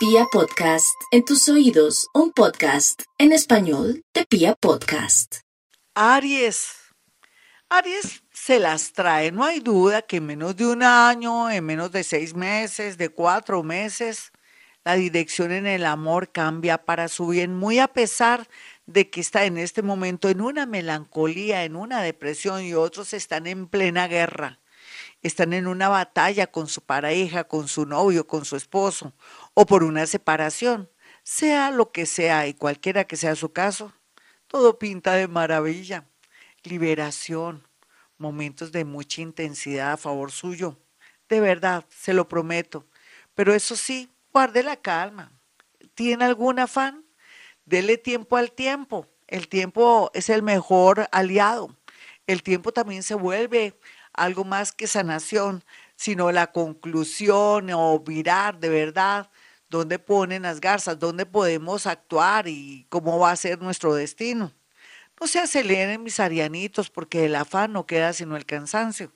Pia Podcast, en tus oídos, un podcast en español de Pia Podcast. Aries. Aries se las trae, no hay duda que en menos de un año, en menos de seis meses, de cuatro meses, la dirección en el amor cambia para su bien, muy a pesar de que está en este momento en una melancolía, en una depresión y otros están en plena guerra están en una batalla con su pareja, con su novio, con su esposo, o por una separación, sea lo que sea y cualquiera que sea su caso, todo pinta de maravilla. Liberación, momentos de mucha intensidad a favor suyo. De verdad, se lo prometo. Pero eso sí, guarde la calma. ¿Tiene algún afán? Dele tiempo al tiempo. El tiempo es el mejor aliado. El tiempo también se vuelve algo más que sanación, sino la conclusión o virar de verdad dónde ponen las garzas, dónde podemos actuar y cómo va a ser nuestro destino. No se aceleren mis arianitos porque el afán no queda sino el cansancio.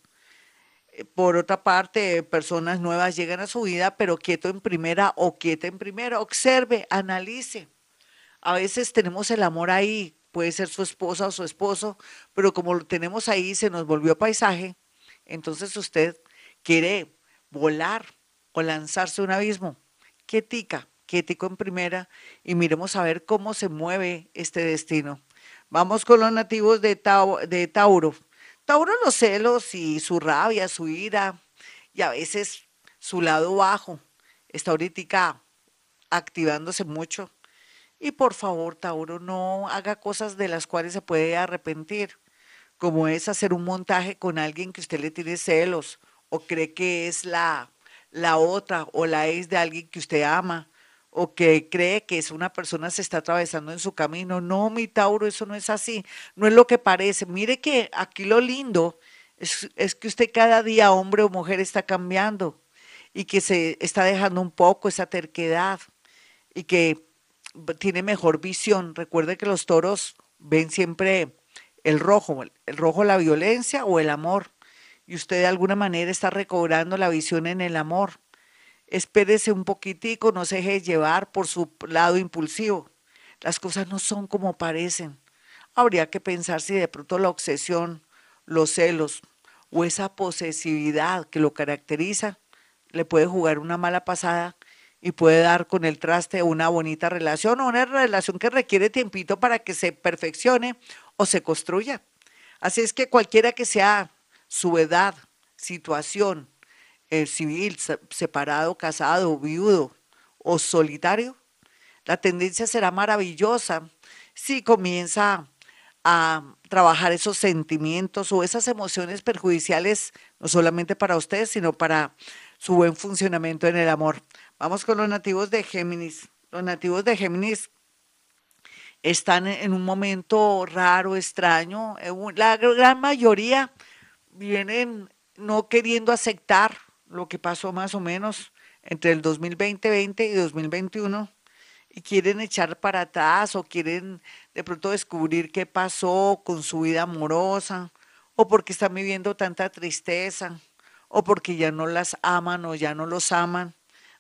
Eh, por otra parte, personas nuevas llegan a su vida, pero quieto en primera o quieta en primera. Observe, analice. A veces tenemos el amor ahí, puede ser su esposa o su esposo, pero como lo tenemos ahí, se nos volvió paisaje entonces usted quiere volar o lanzarse a un abismo. Quietica, quietico en primera y miremos a ver cómo se mueve este destino. Vamos con los nativos de, de Tauro. Tauro los celos y su rabia, su ira y a veces su lado bajo está ahorita activándose mucho. Y por favor, Tauro, no haga cosas de las cuales se puede arrepentir como es hacer un montaje con alguien que usted le tiene celos o cree que es la, la otra o la ex de alguien que usted ama o que cree que es una persona se está atravesando en su camino. No, mi Tauro, eso no es así, no es lo que parece. Mire que aquí lo lindo es, es que usted cada día, hombre o mujer, está cambiando y que se está dejando un poco esa terquedad y que tiene mejor visión. Recuerde que los toros ven siempre el rojo, el rojo la violencia o el amor. Y usted de alguna manera está recobrando la visión en el amor. Espérese un poquitico, no se deje llevar por su lado impulsivo. Las cosas no son como parecen. Habría que pensar si de pronto la obsesión, los celos o esa posesividad que lo caracteriza le puede jugar una mala pasada y puede dar con el traste una bonita relación o una relación que requiere tiempito para que se perfeccione o se construya. Así es que cualquiera que sea su edad, situación, eh, civil, separado, casado, viudo o solitario, la tendencia será maravillosa si comienza a trabajar esos sentimientos o esas emociones perjudiciales, no solamente para usted, sino para su buen funcionamiento en el amor. Vamos con los nativos de Géminis. Los nativos de Géminis están en un momento raro, extraño. Eh, la gran mayoría vienen no queriendo aceptar lo que pasó más o menos entre el 2020 y 2021 y quieren echar para atrás o quieren de pronto descubrir qué pasó con su vida amorosa o porque están viviendo tanta tristeza o porque ya no las aman o ya no los aman.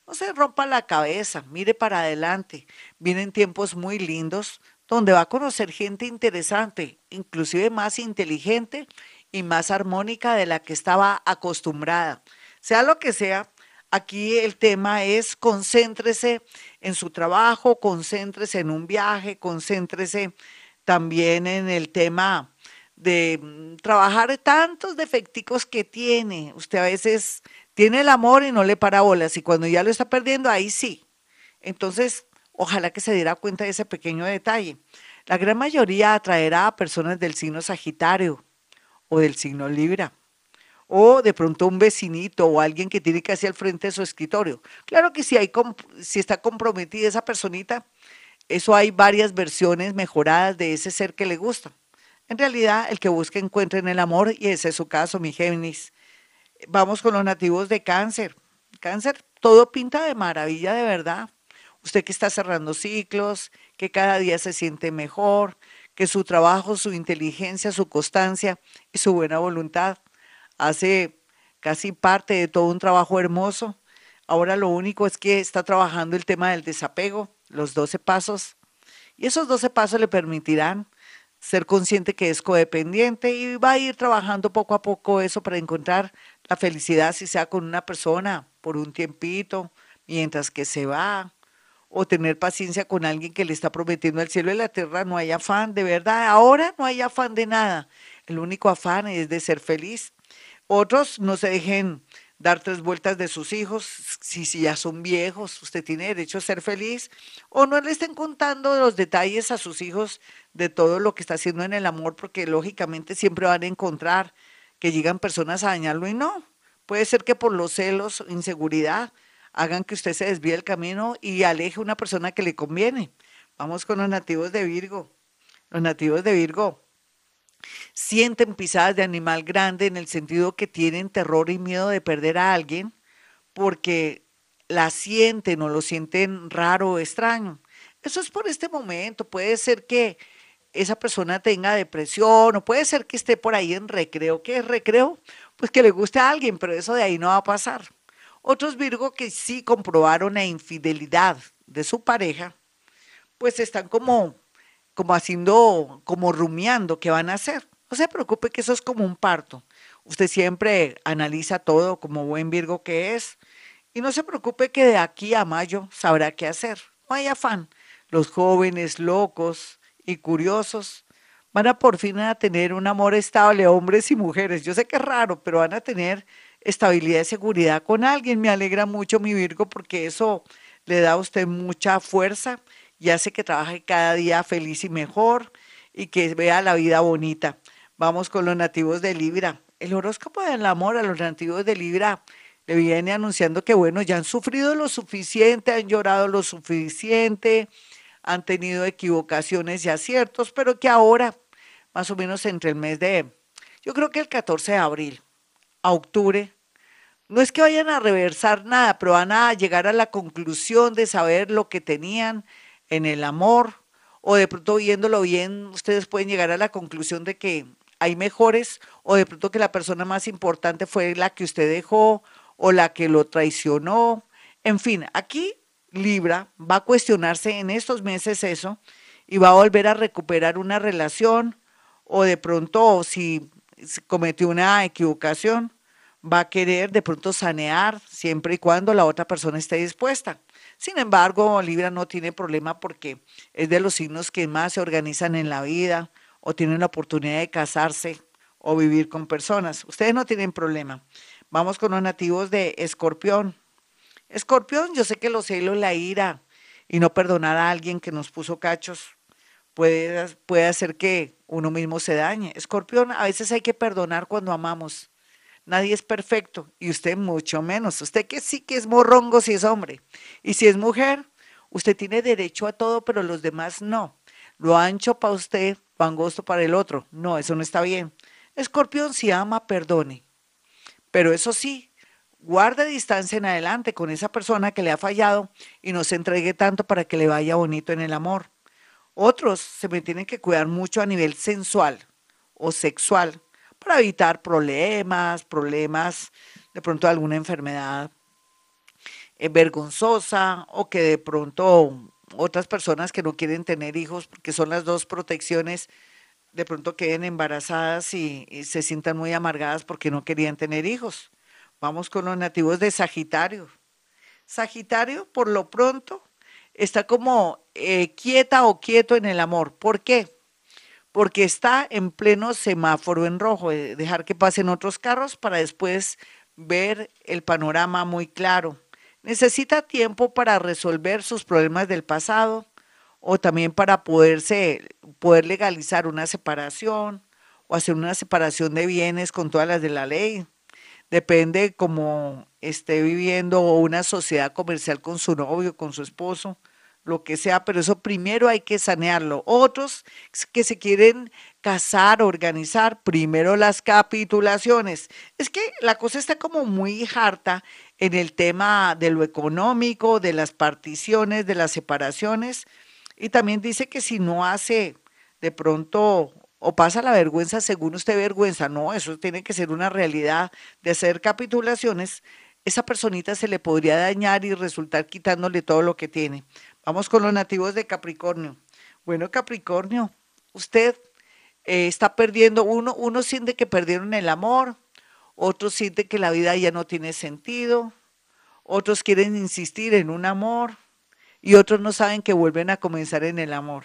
No se rompa la cabeza, mire para adelante. Vienen tiempos muy lindos donde va a conocer gente interesante, inclusive más inteligente y más armónica de la que estaba acostumbrada. Sea lo que sea, aquí el tema es concéntrese en su trabajo, concéntrese en un viaje, concéntrese también en el tema de mm, trabajar tantos defecticos que tiene. Usted a veces tiene el amor y no le para bolas y cuando ya lo está perdiendo, ahí sí. Entonces, Ojalá que se diera cuenta de ese pequeño detalle. La gran mayoría atraerá a personas del signo Sagitario o del signo Libra o de pronto un vecinito o alguien que tiene casi al frente de su escritorio. Claro que si, hay, si está comprometida esa personita, eso hay varias versiones mejoradas de ese ser que le gusta. En realidad, el que busca encuentra en el amor y ese es su caso, mi Géminis. Vamos con los nativos de cáncer. Cáncer, todo pinta de maravilla de verdad usted que está cerrando ciclos, que cada día se siente mejor, que su trabajo, su inteligencia, su constancia y su buena voluntad hace casi parte de todo un trabajo hermoso. Ahora lo único es que está trabajando el tema del desapego, los 12 pasos, y esos 12 pasos le permitirán ser consciente que es codependiente y va a ir trabajando poco a poco eso para encontrar la felicidad, si sea con una persona por un tiempito, mientras que se va, o tener paciencia con alguien que le está prometiendo el cielo y la tierra, no hay afán, de verdad, ahora no hay afán de nada, el único afán es de ser feliz. Otros no se dejen dar tres vueltas de sus hijos, si, si ya son viejos, usted tiene derecho a ser feliz, o no le estén contando los detalles a sus hijos de todo lo que está haciendo en el amor, porque lógicamente siempre van a encontrar que llegan personas a dañarlo y no. Puede ser que por los celos, inseguridad, hagan que usted se desvíe del camino y aleje a una persona que le conviene. Vamos con los nativos de Virgo. Los nativos de Virgo sienten pisadas de animal grande en el sentido que tienen terror y miedo de perder a alguien porque la sienten o lo sienten raro o extraño. Eso es por este momento. Puede ser que esa persona tenga depresión o puede ser que esté por ahí en recreo. ¿Qué es recreo? Pues que le guste a alguien, pero eso de ahí no va a pasar. Otros Virgo que sí comprobaron la infidelidad de su pareja, pues están como, como haciendo, como rumiando qué van a hacer. No se preocupe que eso es como un parto. Usted siempre analiza todo como buen Virgo que es. Y no se preocupe que de aquí a mayo sabrá qué hacer. No hay afán. Los jóvenes locos y curiosos van a por fin a tener un amor estable, hombres y mujeres. Yo sé que es raro, pero van a tener estabilidad y seguridad con alguien. Me alegra mucho mi Virgo porque eso le da a usted mucha fuerza y hace que trabaje cada día feliz y mejor y que vea la vida bonita. Vamos con los nativos de Libra. El horóscopo del amor a los nativos de Libra le viene anunciando que, bueno, ya han sufrido lo suficiente, han llorado lo suficiente, han tenido equivocaciones y aciertos, pero que ahora, más o menos entre el mes de, yo creo que el 14 de abril a octubre, no es que vayan a reversar nada, pero van a llegar a la conclusión de saber lo que tenían en el amor, o de pronto viéndolo bien, ustedes pueden llegar a la conclusión de que hay mejores, o de pronto que la persona más importante fue la que usted dejó, o la que lo traicionó. En fin, aquí Libra va a cuestionarse en estos meses eso y va a volver a recuperar una relación, o de pronto si cometió una equivocación, va a querer de pronto sanear siempre y cuando la otra persona esté dispuesta. Sin embargo, Libra no tiene problema porque es de los signos que más se organizan en la vida o tienen la oportunidad de casarse o vivir con personas. Ustedes no tienen problema. Vamos con los nativos de Escorpión. Escorpión, yo sé que los celos, la ira y no perdonar a alguien que nos puso cachos puede, puede hacer que uno mismo se dañe. Escorpión, a veces hay que perdonar cuando amamos. Nadie es perfecto y usted mucho menos. Usted que sí que es morrongo si es hombre. Y si es mujer, usted tiene derecho a todo, pero los demás no. Lo ancho para usted, lo angosto para el otro. No, eso no está bien. Escorpión, si ama, perdone. Pero eso sí, guarde distancia en adelante con esa persona que le ha fallado y no se entregue tanto para que le vaya bonito en el amor. Otros se me tienen que cuidar mucho a nivel sensual o sexual para evitar problemas, problemas de pronto alguna enfermedad eh, vergonzosa o que de pronto otras personas que no quieren tener hijos, porque son las dos protecciones, de pronto queden embarazadas y, se sientan muy amargadas porque no querían tener hijos. Vamos con los nativos de Sagitario. Sagitario, por lo pronto, está como eh, quieta o quieto en el amor. ¿Por qué? Porque está en pleno semáforo en rojo, eh, dejar que pasen otros carros para después ver el panorama muy claro. Necesita tiempo para resolver sus problemas del pasado o también para poderse, poder legalizar una separación o hacer una separación de bienes con todas las de la ley. Depende cómo esté viviendo una sociedad comercial con su novio, con su esposo lo que sea, pero eso primero hay que sanearlo. Otros que se quieren casar, organizar, primero las capitulaciones. Es que la cosa está como muy harta en el tema de lo económico, de las particiones, de las separaciones. Y también dice que si no hace de pronto o pasa la vergüenza según usted vergüenza, no, eso tiene que ser una realidad de hacer capitulaciones esa personita se le podría dañar y resultar quitándole todo lo que tiene. Vamos con los nativos de Capricornio. Bueno, Capricornio, usted eh, está perdiendo, uno, uno siente que perdieron el amor, otros siente que la vida ya no tiene sentido, otros quieren insistir en un amor y otros no saben que vuelven a comenzar en el amor,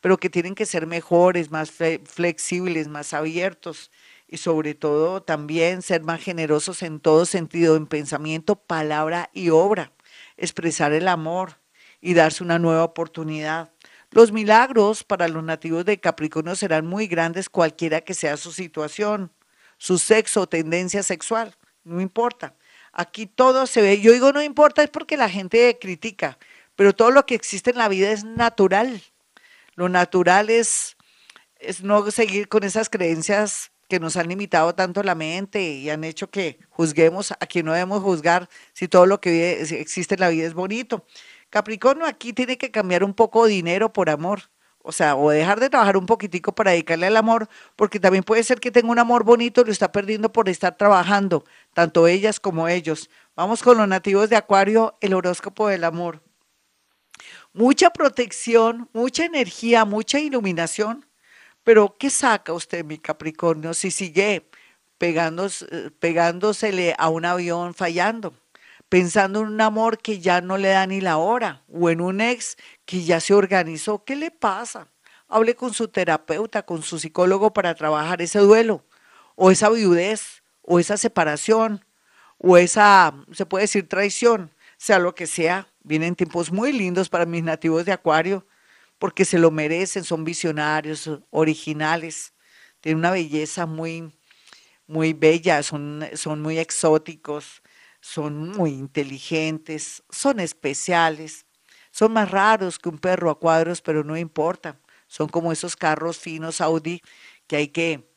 pero que tienen que ser mejores, más flexibles, más abiertos y sobre todo también ser más generosos en todo sentido, en pensamiento, palabra y obra, expresar el amor y darse una nueva oportunidad. Los milagros para los nativos de Capricornio serán muy grandes cualquiera que sea su situación, su sexo o tendencia sexual, no importa. Aquí todo se ve, yo digo no importa es porque la gente critica, pero todo lo que existe en la vida es natural. Lo natural es, es no seguir con esas creencias que nos han limitado tanto la mente y han hecho que juzguemos a quien no debemos juzgar si todo lo que existe en la vida es bonito. Capricornio aquí tiene que cambiar un poco dinero por amor. O sea, o dejar de trabajar un poquitico para dedicarle al amor, porque también puede ser que tenga un amor bonito y lo está perdiendo por estar trabajando, tanto ellas como ellos. Vamos con los nativos de Acuario, el horóscopo del amor. Mucha protección, mucha energía, mucha iluminación pero, ¿qué saca usted, mi Capricornio, si sigue pegándosele a un avión fallando? Pensando en un amor que ya no le da ni la hora, o en un ex que ya se organizó. ¿Qué le pasa? Hable con su terapeuta, con su psicólogo para trabajar ese duelo, o esa viudez, o esa separación, o esa, se puede decir, traición, sea lo que sea. Vienen tiempos muy lindos para mis nativos de Acuario porque se lo merecen, son visionarios, originales, tienen una belleza muy, muy bella, son, son muy exóticos, son muy inteligentes, son especiales, son más raros que un perro a cuadros, pero no importa, son como esos carros finos Audi que hay que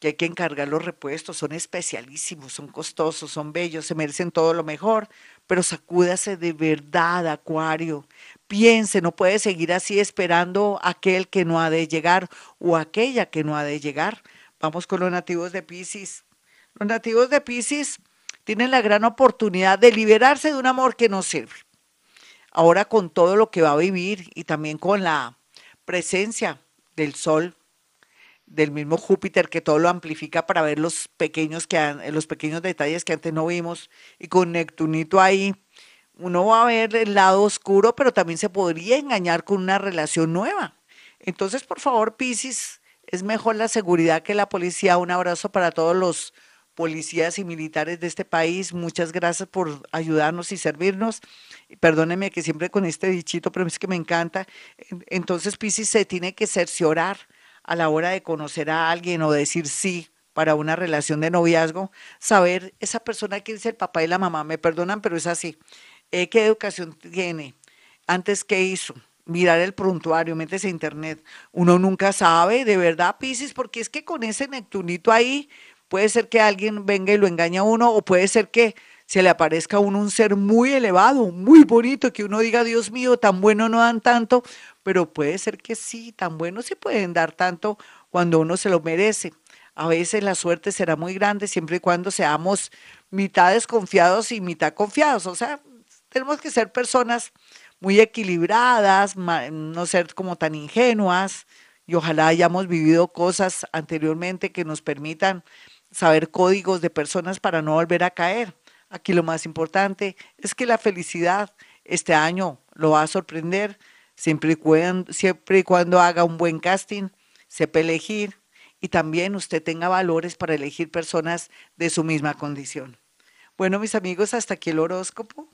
que hay que encargar los repuestos, son especialísimos, son costosos, son bellos, se merecen todo lo mejor, pero sacúdase de verdad, Acuario. Piense, no puede seguir así esperando aquel que no ha de llegar o aquella que no ha de llegar. Vamos con los nativos de Pisces. Los nativos de Pisces tienen la gran oportunidad de liberarse de un amor que no sirve. Ahora con todo lo que va a vivir y también con la presencia del sol del mismo Júpiter que todo lo amplifica para ver los pequeños, que los pequeños detalles que antes no vimos y con Neptunito ahí uno va a ver el lado oscuro, pero también se podría engañar con una relación nueva. Entonces, por favor, Piscis, es mejor la seguridad que la policía. Un abrazo para todos los policías y militares de este país. Muchas gracias por ayudarnos y servirnos. Perdóneme que siempre con este dichito, pero es que me encanta. Entonces, Piscis se tiene que cerciorar a la hora de conocer a alguien o decir sí para una relación de noviazgo, saber esa persona que dice el papá y la mamá, me perdonan, pero es así. Eh, ¿Qué educación tiene? Antes, ¿qué hizo? Mirar el prontuario, métese a internet. Uno nunca sabe, de verdad, Piscis, porque es que con ese Neptunito ahí puede ser que alguien venga y lo engañe a uno, o puede ser que se le aparezca a uno un ser muy elevado, muy bonito, que uno diga, Dios mío, tan bueno no dan tanto, pero puede ser que sí, tan bueno se pueden dar tanto cuando uno se lo merece. A veces la suerte será muy grande siempre y cuando seamos mitad desconfiados y mitad confiados. O sea, tenemos que ser personas muy equilibradas, no ser como tan ingenuas y ojalá hayamos vivido cosas anteriormente que nos permitan saber códigos de personas para no volver a caer. Aquí lo más importante es que la felicidad este año lo va a sorprender siempre y, cuando, siempre y cuando haga un buen casting, sepa elegir y también usted tenga valores para elegir personas de su misma condición. Bueno, mis amigos, hasta aquí el horóscopo.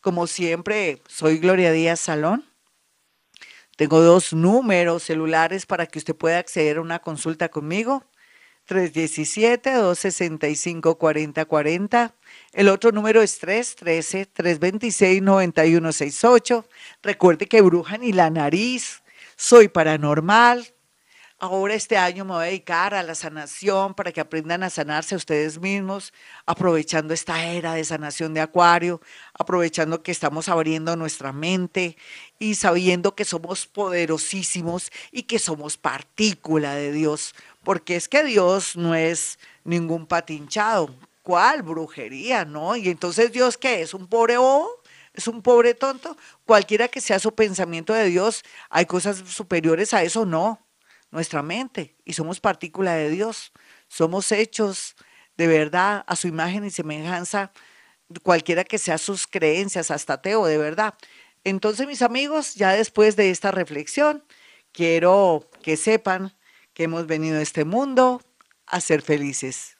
Como siempre, soy Gloria Díaz Salón. Tengo dos números celulares para que usted pueda acceder a una consulta conmigo. 317-265-4040. El otro número es 313-326-9168. Recuerde que bruja ni la nariz. Soy paranormal. Ahora este año me voy a dedicar a la sanación para que aprendan a sanarse ustedes mismos, aprovechando esta era de sanación de Acuario, aprovechando que estamos abriendo nuestra mente y sabiendo que somos poderosísimos y que somos partícula de Dios porque es que Dios no es ningún patinchado. ¿Cuál brujería? No. Y entonces Dios qué es? ¿Un pobre bobo? ¿Es un pobre tonto? Cualquiera que sea su pensamiento de Dios, ¿hay cosas superiores a eso? No. Nuestra mente. Y somos partícula de Dios. Somos hechos de verdad a su imagen y semejanza, cualquiera que sea sus creencias, hasta ateo, de verdad. Entonces, mis amigos, ya después de esta reflexión, quiero que sepan que hemos venido a este mundo a ser felices.